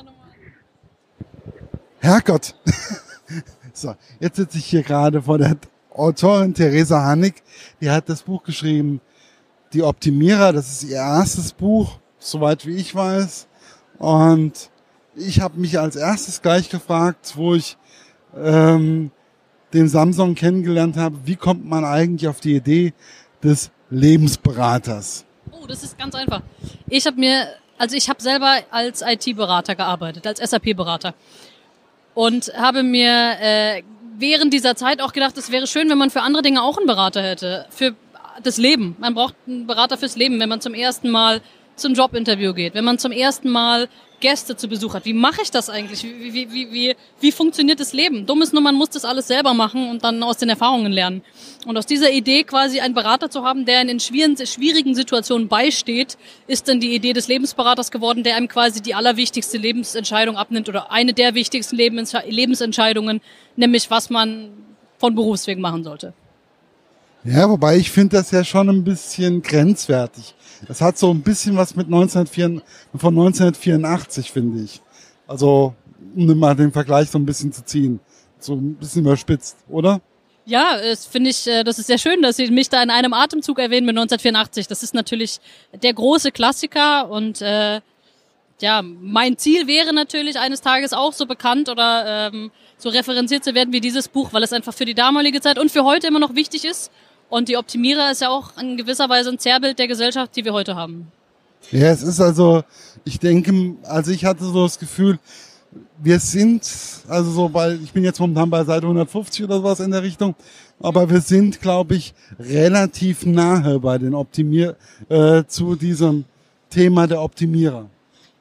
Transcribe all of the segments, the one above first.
wir nochmal. Herrgott. so, jetzt sitze ich hier gerade vor der Autorin Theresa Hannig. Die hat das Buch geschrieben, Die Optimierer. Das ist ihr erstes Buch, soweit wie ich weiß. Und ich habe mich als erstes gleich gefragt, wo ich ähm, den Samsung kennengelernt habe, wie kommt man eigentlich auf die Idee des Lebensberaters? Oh, das ist ganz einfach. Ich habe mir, also ich habe selber als IT-Berater gearbeitet, als SAP-Berater und habe mir äh, während dieser Zeit auch gedacht, es wäre schön, wenn man für andere Dinge auch einen Berater hätte, für das Leben. Man braucht einen Berater fürs Leben, wenn man zum ersten Mal zum Jobinterview geht, wenn man zum ersten Mal Gäste zu Besuch hat. Wie mache ich das eigentlich? Wie, wie, wie, wie, wie funktioniert das Leben? Dumm ist nur, man muss das alles selber machen und dann aus den Erfahrungen lernen. Und aus dieser Idee quasi einen Berater zu haben, der in schwierigen, schwierigen Situationen beisteht, ist dann die Idee des Lebensberaters geworden, der einem quasi die allerwichtigste Lebensentscheidung abnimmt oder eine der wichtigsten Lebensentscheidungen, nämlich was man von Berufswegen machen sollte. Ja, wobei ich finde das ja schon ein bisschen grenzwertig. Das hat so ein bisschen was mit 1984, von 1984, finde ich. Also, um mal den Vergleich so ein bisschen zu ziehen. So ein bisschen überspitzt, oder? Ja, es finde ich, äh, das ist sehr schön, dass Sie mich da in einem Atemzug erwähnen mit 1984. Das ist natürlich der große Klassiker und äh, ja, mein Ziel wäre natürlich eines Tages auch so bekannt oder ähm, so referenziert zu werden wie dieses Buch, weil es einfach für die damalige Zeit und für heute immer noch wichtig ist und die Optimierer ist ja auch in gewisser Weise ein Zerrbild der Gesellschaft, die wir heute haben. Ja, es ist also, ich denke, also ich hatte so das Gefühl, wir sind, also so bei, ich bin jetzt momentan bei Seite 150 oder sowas in der Richtung, aber wir sind, glaube ich, relativ nahe bei den Optimier, äh, zu diesem Thema der Optimierer.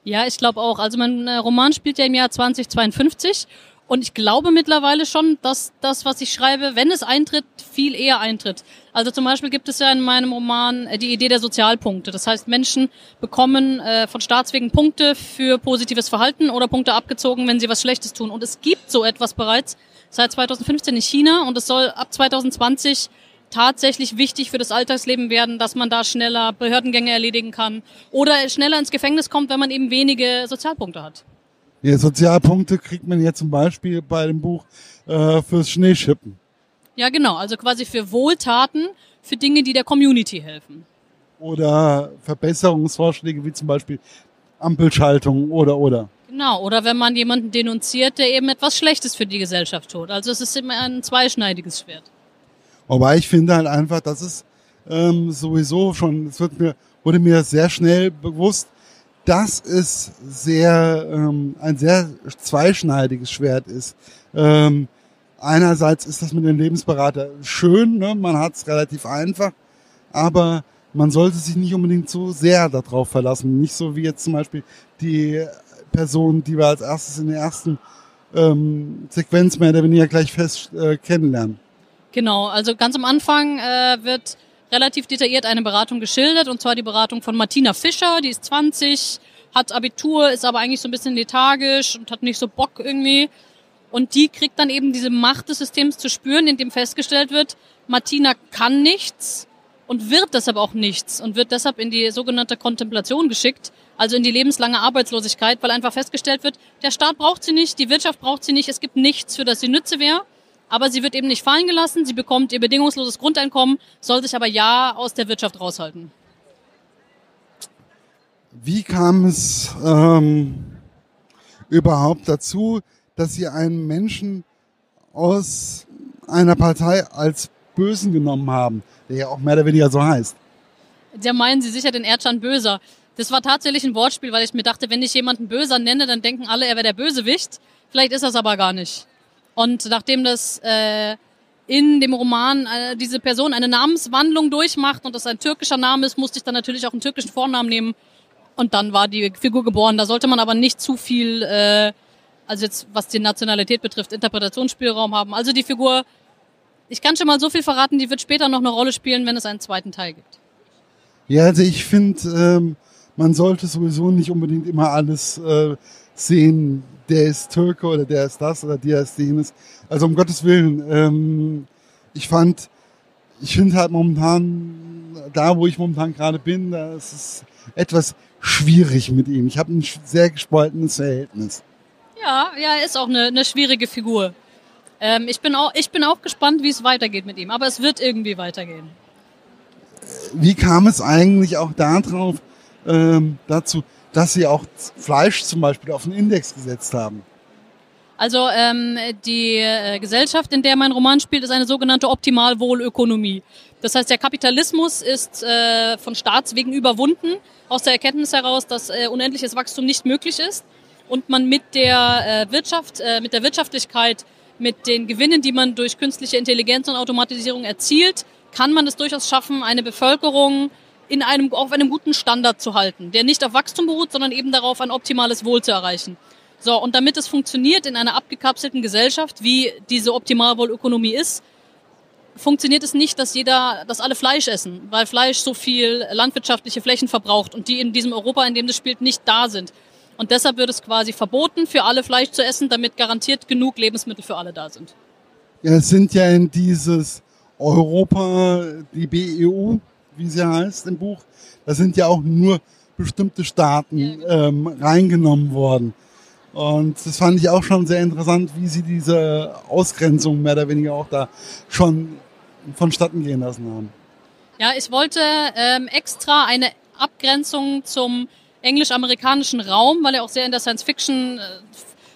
Ja, ich glaube auch. Also mein äh, Roman spielt ja im Jahr 2052 und ich glaube mittlerweile schon, dass das, was ich schreibe, wenn es eintritt, viel eher eintritt. Also zum Beispiel gibt es ja in meinem Roman äh, die Idee der Sozialpunkte. Das heißt, Menschen bekommen äh, von Staatswegen Punkte für positives Verhalten oder Punkte abgezogen, wenn sie was Schlechtes tun. Und es gibt so etwas bereits seit 2015 in China und es soll ab 2020 tatsächlich wichtig für das Alltagsleben werden, dass man da schneller Behördengänge erledigen kann oder schneller ins Gefängnis kommt, wenn man eben wenige Sozialpunkte hat. Ja, Sozialpunkte kriegt man ja zum Beispiel bei dem Buch äh, fürs Schneeschippen. Ja, genau. Also quasi für Wohltaten, für Dinge, die der Community helfen. Oder Verbesserungsvorschläge wie zum Beispiel Ampelschaltung oder oder. Genau, oder wenn man jemanden denunziert, der eben etwas Schlechtes für die Gesellschaft tut. Also es ist immer ein zweischneidiges Schwert. Wobei ich finde halt einfach, dass es ähm, sowieso schon, es wird mir, wurde mir sehr schnell bewusst, dass es sehr ähm, ein sehr zweischneidiges Schwert ist. Ähm, einerseits ist das mit dem Lebensberater schön, ne? man hat es relativ einfach, aber man sollte sich nicht unbedingt so sehr darauf verlassen. Nicht so wie jetzt zum Beispiel die Person, die wir als erstes in der ersten ähm, Sequenz mehr oder weniger gleich fest äh, kennenlernen. Genau, also ganz am Anfang äh, wird relativ detailliert eine Beratung geschildert, und zwar die Beratung von Martina Fischer, die ist 20, hat Abitur, ist aber eigentlich so ein bisschen lethargisch und hat nicht so Bock irgendwie. Und die kriegt dann eben diese Macht des Systems zu spüren, in dem festgestellt wird, Martina kann nichts und wird deshalb auch nichts und wird deshalb in die sogenannte Kontemplation geschickt, also in die lebenslange Arbeitslosigkeit, weil einfach festgestellt wird, der Staat braucht sie nicht, die Wirtschaft braucht sie nicht, es gibt nichts, für das sie Nütze wäre aber sie wird eben nicht fallen gelassen, sie bekommt ihr bedingungsloses Grundeinkommen, soll sich aber ja aus der Wirtschaft raushalten. Wie kam es ähm, überhaupt dazu, dass Sie einen Menschen aus einer Partei als Bösen genommen haben, der ja auch mehr oder weniger so heißt? Da meinen Sie sicher den Erdschan Böser. Das war tatsächlich ein Wortspiel, weil ich mir dachte, wenn ich jemanden Böser nenne, dann denken alle, er wäre der Bösewicht. Vielleicht ist das aber gar nicht. Und nachdem das äh, in dem Roman äh, diese Person eine Namenswandlung durchmacht und das ein türkischer Name ist, musste ich dann natürlich auch einen türkischen Vornamen nehmen. Und dann war die Figur geboren. Da sollte man aber nicht zu viel, äh, also jetzt was die Nationalität betrifft, Interpretationsspielraum haben. Also die Figur, ich kann schon mal so viel verraten, die wird später noch eine Rolle spielen, wenn es einen zweiten Teil gibt. Ja, also ich finde, ähm, man sollte sowieso nicht unbedingt immer alles äh, sehen, der ist Türke oder der ist das oder der ist jenes. Also um Gottes Willen, ähm, ich fand, ich finde halt momentan, da wo ich momentan gerade bin, da ist es etwas schwierig mit ihm. Ich habe ein sehr gespaltenes Verhältnis. Ja, ja, er ist auch eine, eine schwierige Figur. Ähm, ich, bin auch, ich bin auch gespannt, wie es weitergeht mit ihm, aber es wird irgendwie weitergehen. Wie kam es eigentlich auch darauf, ähm, dazu, dass Sie auch Fleisch zum Beispiel auf den Index gesetzt haben? Also ähm, die äh, Gesellschaft, in der mein Roman spielt, ist eine sogenannte Optimalwohlökonomie. Das heißt, der Kapitalismus ist äh, von Staatswegen überwunden, aus der Erkenntnis heraus, dass äh, unendliches Wachstum nicht möglich ist und man mit der äh, Wirtschaft, äh, mit der Wirtschaftlichkeit, mit den Gewinnen, die man durch künstliche Intelligenz und Automatisierung erzielt, kann man es durchaus schaffen, eine Bevölkerung in einem, auf einem guten Standard zu halten, der nicht auf Wachstum beruht, sondern eben darauf, ein optimales Wohl zu erreichen. So, und damit es funktioniert in einer abgekapselten Gesellschaft, wie diese Optimalwohlökonomie ist, funktioniert es nicht, dass jeder, dass alle Fleisch essen, weil Fleisch so viel landwirtschaftliche Flächen verbraucht und die in diesem Europa, in dem das spielt, nicht da sind. Und deshalb wird es quasi verboten, für alle Fleisch zu essen, damit garantiert genug Lebensmittel für alle da sind. Ja, es sind ja in dieses Europa, die BEU, wie sie heißt im Buch, da sind ja auch nur bestimmte Staaten genau. ähm, reingenommen worden. Und das fand ich auch schon sehr interessant, wie sie diese Ausgrenzung mehr oder weniger auch da schon vonstatten gehen lassen haben. Ja, ich wollte ähm, extra eine Abgrenzung zum englisch-amerikanischen Raum, weil er auch sehr in der Science Fiction, äh,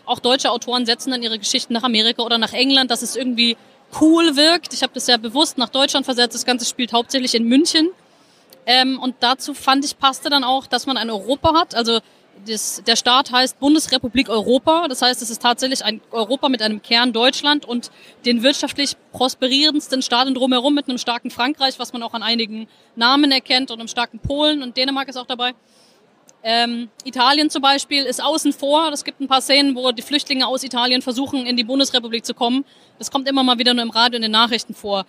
auch deutsche Autoren setzen dann ihre Geschichten nach Amerika oder nach England, dass es irgendwie cool wirkt. Ich habe das ja bewusst nach Deutschland versetzt. Das Ganze spielt hauptsächlich in München. Ähm, und dazu fand ich, passte dann auch, dass man ein Europa hat. Also das, der Staat heißt Bundesrepublik Europa. Das heißt, es ist tatsächlich ein Europa mit einem Kern Deutschland und den wirtschaftlich prosperierendsten Staaten drumherum mit einem starken Frankreich, was man auch an einigen Namen erkennt und einem starken Polen und Dänemark ist auch dabei. Ähm, Italien zum Beispiel ist außen vor. Es gibt ein paar Szenen, wo die Flüchtlinge aus Italien versuchen, in die Bundesrepublik zu kommen. Das kommt immer mal wieder nur im Radio und in den Nachrichten vor.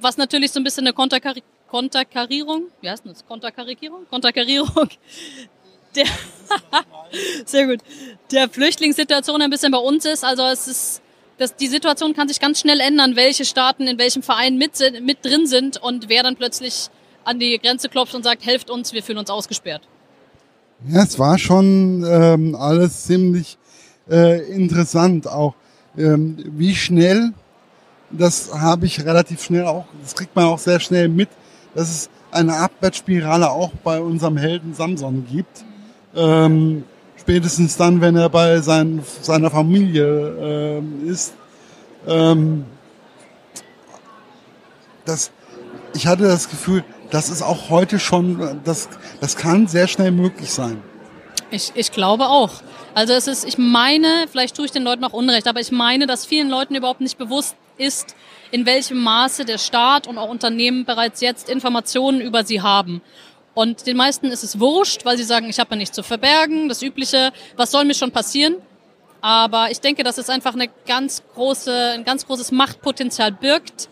Was natürlich so ein bisschen eine Konterkari Konterkarierung, wie heißt das? Konterkarierung? Konterkarierung der, sehr gut, der Flüchtlingssituation ein bisschen bei uns ist. Also es ist, das, die Situation kann sich ganz schnell ändern, welche Staaten in welchem Verein mit, mit drin sind und wer dann plötzlich an die Grenze klopft und sagt, helft uns, wir fühlen uns ausgesperrt. Ja, es war schon ähm, alles ziemlich äh, interessant, auch ähm, wie schnell, das habe ich relativ schnell auch, das kriegt man auch sehr schnell mit, dass es eine Abwärtsspirale auch bei unserem Helden Samson gibt. Ähm, spätestens dann, wenn er bei sein, seiner Familie ähm, ist. Ähm, das, ich hatte das Gefühl, das ist auch heute schon, das, das kann sehr schnell möglich sein. Ich, ich glaube auch. Also es ist, ich meine, vielleicht tue ich den Leuten auch Unrecht, aber ich meine, dass vielen Leuten überhaupt nicht bewusst ist, in welchem Maße der Staat und auch Unternehmen bereits jetzt Informationen über sie haben. Und den meisten ist es wurscht, weil sie sagen, ich habe ja nichts zu verbergen, das Übliche, was soll mir schon passieren? Aber ich denke, dass es einfach eine ganz große, ein ganz großes Machtpotenzial birgt.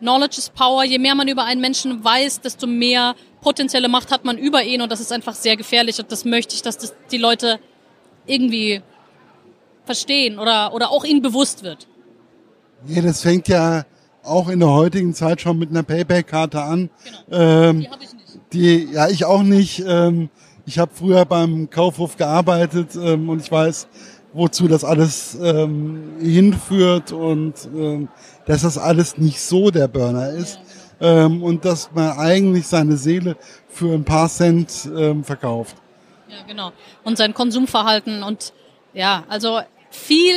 Knowledge is Power. Je mehr man über einen Menschen weiß, desto mehr potenzielle Macht hat man über ihn und das ist einfach sehr gefährlich und das möchte ich, dass das die Leute irgendwie verstehen oder, oder auch ihnen bewusst wird. Ja, das fängt ja auch in der heutigen Zeit schon mit einer Payback-Karte an. Genau. Ähm, die habe ich nicht. Die, ja, ich auch nicht. Ähm, ich habe früher beim Kaufhof gearbeitet ähm, und ich weiß, wozu das alles ähm, hinführt und ähm, dass das alles nicht so der Burner ist. Ähm, und dass man eigentlich seine Seele für ein paar Cent ähm, verkauft. Ja, genau. Und sein Konsumverhalten und ja, also viel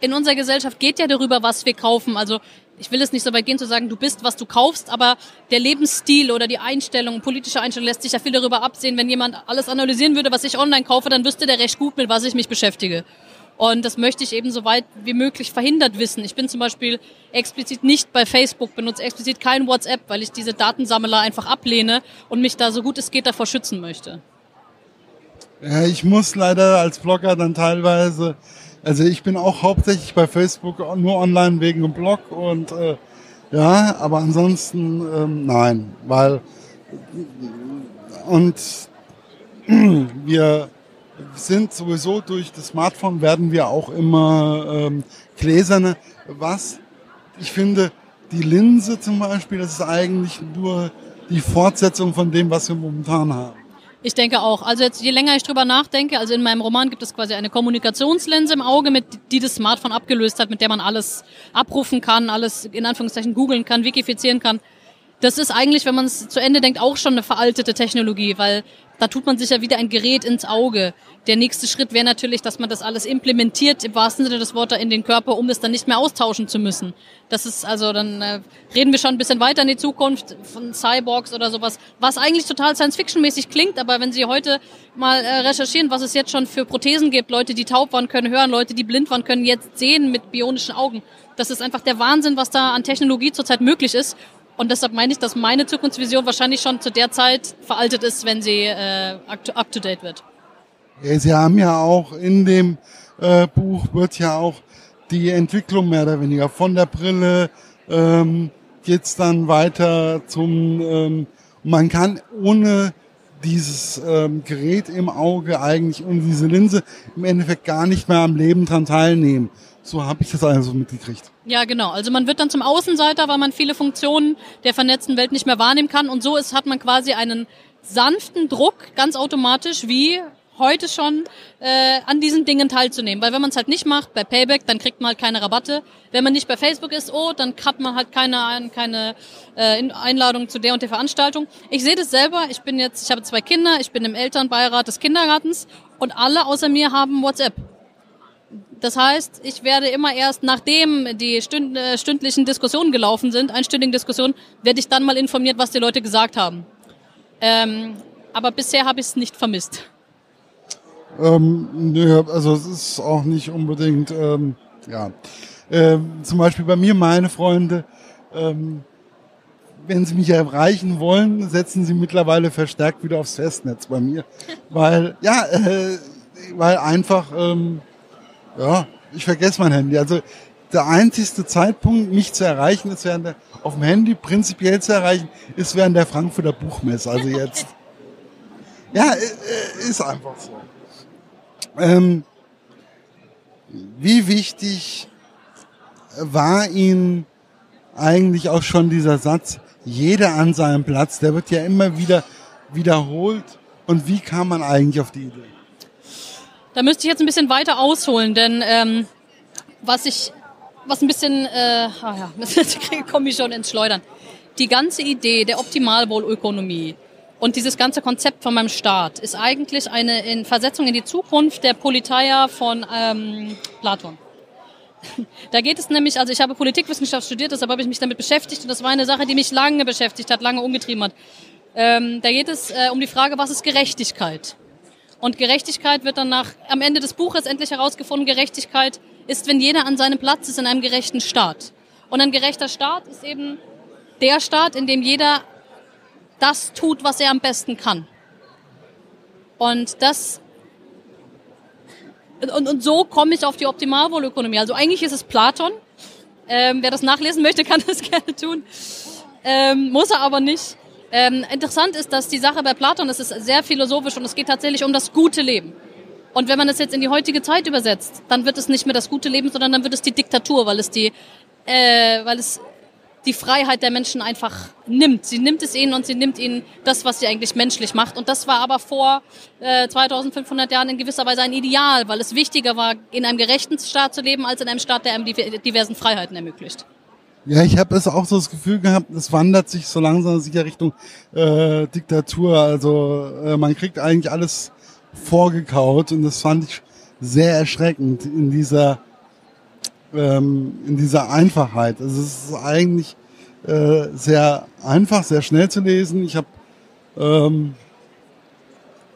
in unserer Gesellschaft geht ja darüber, was wir kaufen. Also ich will es nicht so weit gehen zu sagen, du bist, was du kaufst, aber der Lebensstil oder die Einstellung, politische Einstellung lässt sich ja viel darüber absehen. Wenn jemand alles analysieren würde, was ich online kaufe, dann wüsste der recht gut, mit was ich mich beschäftige. Und das möchte ich eben so weit wie möglich verhindert wissen. Ich bin zum Beispiel explizit nicht bei Facebook, benutze explizit kein WhatsApp, weil ich diese Datensammler einfach ablehne und mich da so gut es geht davor schützen möchte. Ja, ich muss leider als Blogger dann teilweise also ich bin auch hauptsächlich bei Facebook nur online wegen dem Blog und äh, ja, aber ansonsten ähm, nein, weil und wir sind sowieso durch das Smartphone werden wir auch immer ähm, gläserne. Was ich finde, die Linse zum Beispiel, das ist eigentlich nur die Fortsetzung von dem, was wir momentan haben. Ich denke auch. Also jetzt, je länger ich drüber nachdenke, also in meinem Roman gibt es quasi eine Kommunikationslinse im Auge, mit, die das Smartphone abgelöst hat, mit der man alles abrufen kann, alles in Anführungszeichen googeln kann, wikifizieren kann. Das ist eigentlich, wenn man es zu Ende denkt, auch schon eine veraltete Technologie, weil da tut man sich ja wieder ein Gerät ins Auge. Der nächste Schritt wäre natürlich, dass man das alles implementiert, im wahrsten Sinne des Wortes, in den Körper, um es dann nicht mehr austauschen zu müssen. Das ist also, dann äh, reden wir schon ein bisschen weiter in die Zukunft von Cyborgs oder sowas, was eigentlich total Science-Fiction-mäßig klingt, aber wenn Sie heute mal äh, recherchieren, was es jetzt schon für Prothesen gibt, Leute, die taub waren, können hören, Leute, die blind waren, können jetzt sehen mit bionischen Augen. Das ist einfach der Wahnsinn, was da an Technologie zurzeit möglich ist. Und deshalb meine ich, dass meine Zukunftsvision wahrscheinlich schon zu der Zeit veraltet ist, wenn sie äh, up-to-date wird. Sie haben ja auch in dem äh, Buch wird ja auch die Entwicklung mehr oder weniger von der Brille ähm, geht's dann weiter zum ähm, man kann ohne dieses ähm, Gerät im Auge eigentlich und diese Linse im Endeffekt gar nicht mehr am Leben dran teilnehmen. So habe ich das also mitgekriegt. Ja, genau. Also man wird dann zum Außenseiter, weil man viele Funktionen der vernetzten Welt nicht mehr wahrnehmen kann. Und so ist, hat man quasi einen sanften Druck, ganz automatisch, wie heute schon äh, an diesen Dingen teilzunehmen. Weil wenn man es halt nicht macht, bei Payback, dann kriegt man halt keine Rabatte. Wenn man nicht bei Facebook ist, oh, dann hat man halt keine, keine äh, Einladung zu der und der Veranstaltung. Ich sehe das selber. Ich bin jetzt, ich habe zwei Kinder, ich bin im Elternbeirat des Kindergartens und alle außer mir haben WhatsApp. Das heißt, ich werde immer erst, nachdem die stünd, äh, stündlichen Diskussionen gelaufen sind, einstündigen Diskussionen, werde ich dann mal informiert, was die Leute gesagt haben. Ähm, aber bisher habe ich es nicht vermisst. Ähm, nö, also es ist auch nicht unbedingt, ähm, ja. Ähm, zum Beispiel bei mir, meine Freunde, ähm, wenn sie mich erreichen wollen, setzen sie mittlerweile verstärkt wieder aufs Festnetz bei mir. weil, ja, äh, weil einfach, ähm, ja, ich vergesse mein Handy. Also der einzigste Zeitpunkt, mich zu erreichen, ist während der, auf dem Handy prinzipiell zu erreichen, ist während der Frankfurter Buchmesse. Also jetzt. Ja, äh, äh, ist einfach so. Ähm, wie wichtig war Ihnen eigentlich auch schon dieser Satz, jeder an seinem Platz, der wird ja immer wieder wiederholt. Und wie kam man eigentlich auf die Idee? Da müsste ich jetzt ein bisschen weiter ausholen, denn ähm, was ich, was ein bisschen, äh, ah ja, komme ich schon ins Schleudern. Die ganze Idee der Optimalwohlökonomie und dieses ganze Konzept von meinem Staat ist eigentlich eine in Versetzung in die Zukunft der Politeia von ähm, Platon. Da geht es nämlich, also ich habe Politikwissenschaft studiert, deshalb habe ich mich damit beschäftigt und das war eine Sache, die mich lange beschäftigt hat, lange umgetrieben hat. Ähm, da geht es äh, um die Frage, was ist Gerechtigkeit? Und Gerechtigkeit wird dann nach, am Ende des Buches endlich herausgefunden, Gerechtigkeit ist, wenn jeder an seinem Platz ist in einem gerechten Staat. Und ein gerechter Staat ist eben der Staat, in dem jeder das tut, was er am besten kann. Und das und, und so komme ich auf die Optimalwohlökonomie. Also eigentlich ist es Platon. Ähm, wer das nachlesen möchte, kann das gerne tun. Ähm, muss er aber nicht. Ähm, interessant ist, dass die Sache bei Platon, das ist sehr philosophisch und es geht tatsächlich um das gute Leben. Und wenn man das jetzt in die heutige Zeit übersetzt, dann wird es nicht mehr das gute Leben, sondern dann wird es die Diktatur, weil es die, äh, weil es die Freiheit der Menschen einfach nimmt. Sie nimmt es ihnen und sie nimmt ihnen das, was sie eigentlich menschlich macht. Und das war aber vor äh, 2500 Jahren in gewisser Weise ein Ideal, weil es wichtiger war, in einem gerechten Staat zu leben, als in einem Staat, der einem die diversen Freiheiten ermöglicht. Ja, ich habe es auch so das Gefühl gehabt, es wandert sich so langsam sicher Richtung äh, Diktatur. Also äh, man kriegt eigentlich alles vorgekaut und das fand ich sehr erschreckend in dieser ähm, in dieser Einfachheit. Also es ist eigentlich äh, sehr einfach, sehr schnell zu lesen. Ich habe ähm,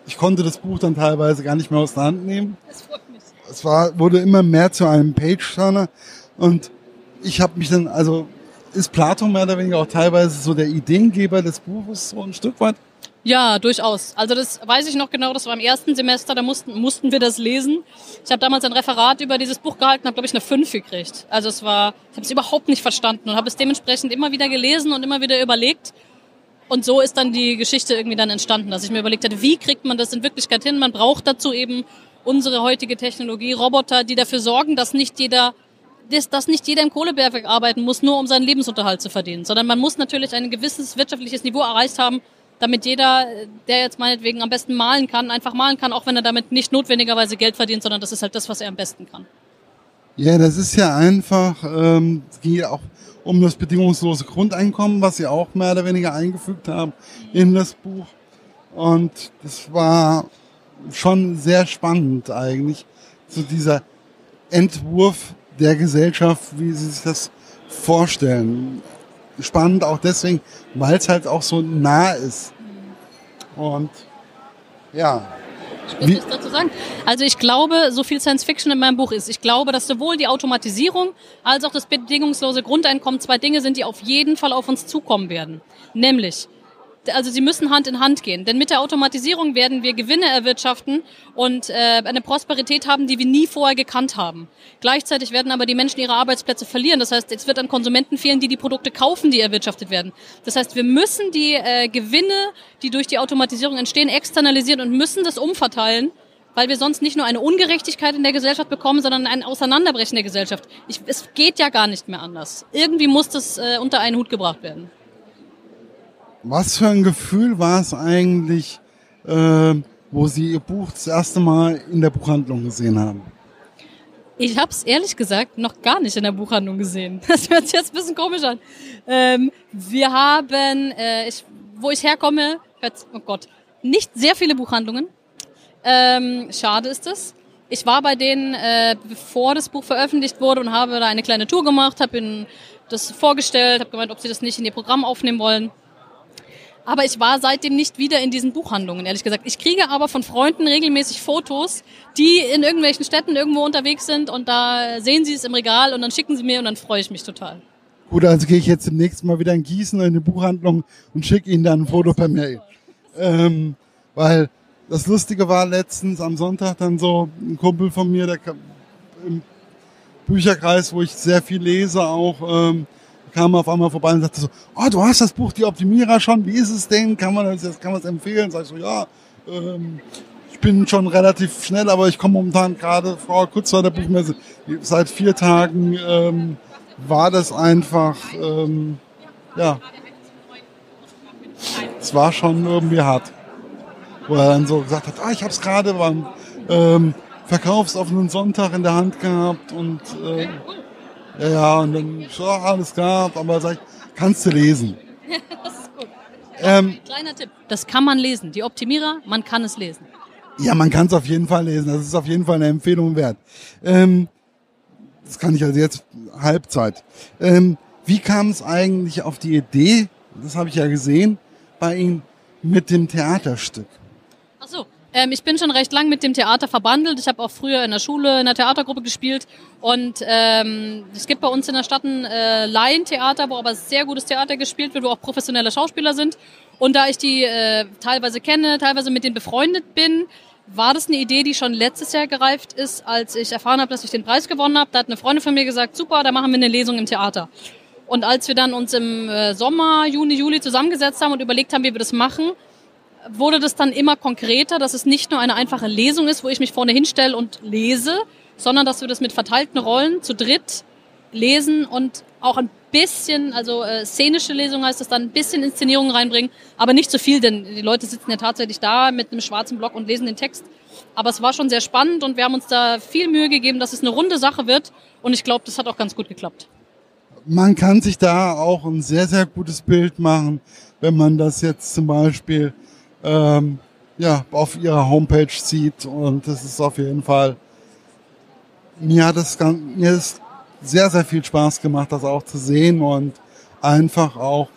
ich konnte das Buch dann teilweise gar nicht mehr aus der Hand nehmen. Das freut mich. Es war, wurde immer mehr zu einem Page-Turner und ich habe mich dann, also ist Platon mehr oder weniger auch teilweise so der Ideengeber des Buches so ein Stück weit? Ja, durchaus. Also das weiß ich noch genau, das war im ersten Semester, da mussten, mussten wir das lesen. Ich habe damals ein Referat über dieses Buch gehalten, habe glaube ich eine 5 gekriegt. Also es war, ich habe es überhaupt nicht verstanden und habe es dementsprechend immer wieder gelesen und immer wieder überlegt. Und so ist dann die Geschichte irgendwie dann entstanden, dass ich mir überlegt hatte, wie kriegt man das in Wirklichkeit hin? Man braucht dazu eben unsere heutige Technologie, Roboter, die dafür sorgen, dass nicht jeder dass, dass nicht jeder im Kohlebergwerk arbeiten muss, nur um seinen Lebensunterhalt zu verdienen, sondern man muss natürlich ein gewisses wirtschaftliches Niveau erreicht haben, damit jeder, der jetzt meinetwegen am besten malen kann, einfach malen kann, auch wenn er damit nicht notwendigerweise Geld verdient, sondern das ist halt das, was er am besten kann. Ja, das ist ja einfach, ähm, es ging ja auch um das bedingungslose Grundeinkommen, was sie auch mehr oder weniger eingefügt haben in das Buch. Und das war schon sehr spannend eigentlich, so dieser Entwurf der Gesellschaft, wie sie sich das vorstellen. Spannend auch deswegen, weil es halt auch so nah ist. Und ja. Ich will dazu sagen. Also ich glaube, so viel Science Fiction in meinem Buch ist, ich glaube, dass sowohl die Automatisierung als auch das bedingungslose Grundeinkommen zwei Dinge sind, die auf jeden Fall auf uns zukommen werden. Nämlich also sie müssen Hand in Hand gehen. Denn mit der Automatisierung werden wir Gewinne erwirtschaften und äh, eine Prosperität haben, die wir nie vorher gekannt haben. Gleichzeitig werden aber die Menschen ihre Arbeitsplätze verlieren. Das heißt, es wird an Konsumenten fehlen, die die Produkte kaufen, die erwirtschaftet werden. Das heißt, wir müssen die äh, Gewinne, die durch die Automatisierung entstehen, externalisieren und müssen das umverteilen weil wir sonst nicht nur eine Ungerechtigkeit in der Gesellschaft bekommen, sondern ein Auseinanderbrechen der Gesellschaft. Ich, es geht ja gar nicht mehr anders. Irgendwie muss das äh, unter einen Hut gebracht werden. Was für ein Gefühl war es eigentlich, äh, wo Sie Ihr Buch das erste Mal in der Buchhandlung gesehen haben? Ich habe es ehrlich gesagt noch gar nicht in der Buchhandlung gesehen. Das hört sich jetzt ein bisschen komisch an. Ähm, wir haben, äh, ich, wo ich herkomme, oh Gott, nicht sehr viele Buchhandlungen. Ähm, schade ist es. Ich war bei denen, äh, bevor das Buch veröffentlicht wurde und habe da eine kleine Tour gemacht, habe ihnen das vorgestellt, habe gemeint, ob sie das nicht in ihr Programm aufnehmen wollen. Aber ich war seitdem nicht wieder in diesen Buchhandlungen, ehrlich gesagt. Ich kriege aber von Freunden regelmäßig Fotos, die in irgendwelchen Städten irgendwo unterwegs sind und da sehen sie es im Regal und dann schicken sie mir und dann freue ich mich total. Gut, also gehe ich jetzt demnächst mal wieder in Gießen in eine Buchhandlung und schicke Ihnen dann ein Foto per Mail. Ähm, weil das Lustige war letztens am Sonntag dann so ein Kumpel von mir, der im Bücherkreis, wo ich sehr viel lese, auch ähm, kam auf einmal vorbei und sagte so, oh, du hast das Buch Die Optimierer schon, wie ist es denn? Kann man das, kann man es empfehlen? Sag ich so, ja, ähm, ich bin schon relativ schnell, aber ich komme momentan gerade vor kurz vor der Buchmesse. Seit vier Tagen ähm, war das einfach, ähm, ja, es war schon irgendwie hart. Wo er dann so gesagt hat, ah, ich habe es gerade beim ähm, verkaufsoffenen Sonntag in der Hand gehabt und äh, ja, ja, und dann, so, alles klar, aber sag ich, kannst du lesen. das ist gut. Ähm, Kleiner Tipp, das kann man lesen. Die Optimierer, man kann es lesen. Ja, man kann es auf jeden Fall lesen. Das ist auf jeden Fall eine Empfehlung wert. Ähm, das kann ich also jetzt Halbzeit. Ähm, wie kam es eigentlich auf die Idee, das habe ich ja gesehen, bei Ihnen mit dem Theaterstück? Ähm, ich bin schon recht lang mit dem Theater verbandelt. Ich habe auch früher in der Schule in der Theatergruppe gespielt. Und ähm, es gibt bei uns in der Stadt ein äh, Laientheater, wo aber sehr gutes Theater gespielt wird, wo auch professionelle Schauspieler sind. Und da ich die äh, teilweise kenne, teilweise mit denen befreundet bin, war das eine Idee, die schon letztes Jahr gereift ist, als ich erfahren habe, dass ich den Preis gewonnen habe. Da hat eine Freundin von mir gesagt, super, da machen wir eine Lesung im Theater. Und als wir dann uns im äh, Sommer, Juni, Juli zusammengesetzt haben und überlegt haben, wie wir das machen, wurde das dann immer konkreter, dass es nicht nur eine einfache Lesung ist, wo ich mich vorne hinstelle und lese, sondern dass wir das mit verteilten Rollen zu dritt lesen und auch ein bisschen, also äh, szenische Lesung heißt das dann, ein bisschen Inszenierung reinbringen, aber nicht zu viel, denn die Leute sitzen ja tatsächlich da mit einem schwarzen Block und lesen den Text. Aber es war schon sehr spannend und wir haben uns da viel Mühe gegeben, dass es eine runde Sache wird und ich glaube, das hat auch ganz gut geklappt. Man kann sich da auch ein sehr, sehr gutes Bild machen, wenn man das jetzt zum Beispiel ähm, ja, auf ihrer Homepage sieht. Und das ist auf jeden Fall, mir hat es sehr, sehr viel Spaß gemacht, das auch zu sehen und einfach auch,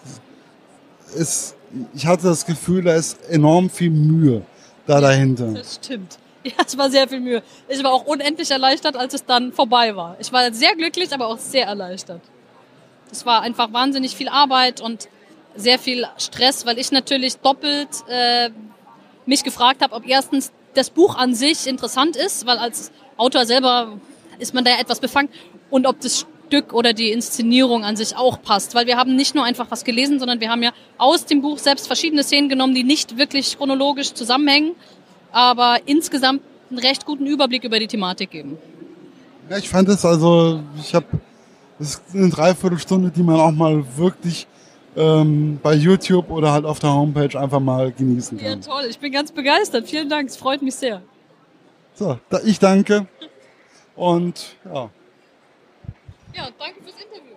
ist, ich hatte das Gefühl, da ist enorm viel Mühe da dahinter. Das stimmt. Ja, es war sehr viel Mühe. Ich war auch unendlich erleichtert, als es dann vorbei war. Ich war sehr glücklich, aber auch sehr erleichtert. Es war einfach wahnsinnig viel Arbeit und sehr viel Stress, weil ich natürlich doppelt äh, mich gefragt habe, ob erstens das Buch an sich interessant ist, weil als Autor selber ist man da ja etwas befangen und ob das Stück oder die Inszenierung an sich auch passt, weil wir haben nicht nur einfach was gelesen, sondern wir haben ja aus dem Buch selbst verschiedene Szenen genommen, die nicht wirklich chronologisch zusammenhängen, aber insgesamt einen recht guten Überblick über die Thematik geben. Ja, ich fand es also, ich habe, es eine Dreiviertelstunde, die man auch mal wirklich ähm, bei YouTube oder halt auf der Homepage einfach mal genießen Ja, kann. toll. Ich bin ganz begeistert. Vielen Dank. Es freut mich sehr. So, ich danke und ja. Ja, danke fürs Interview.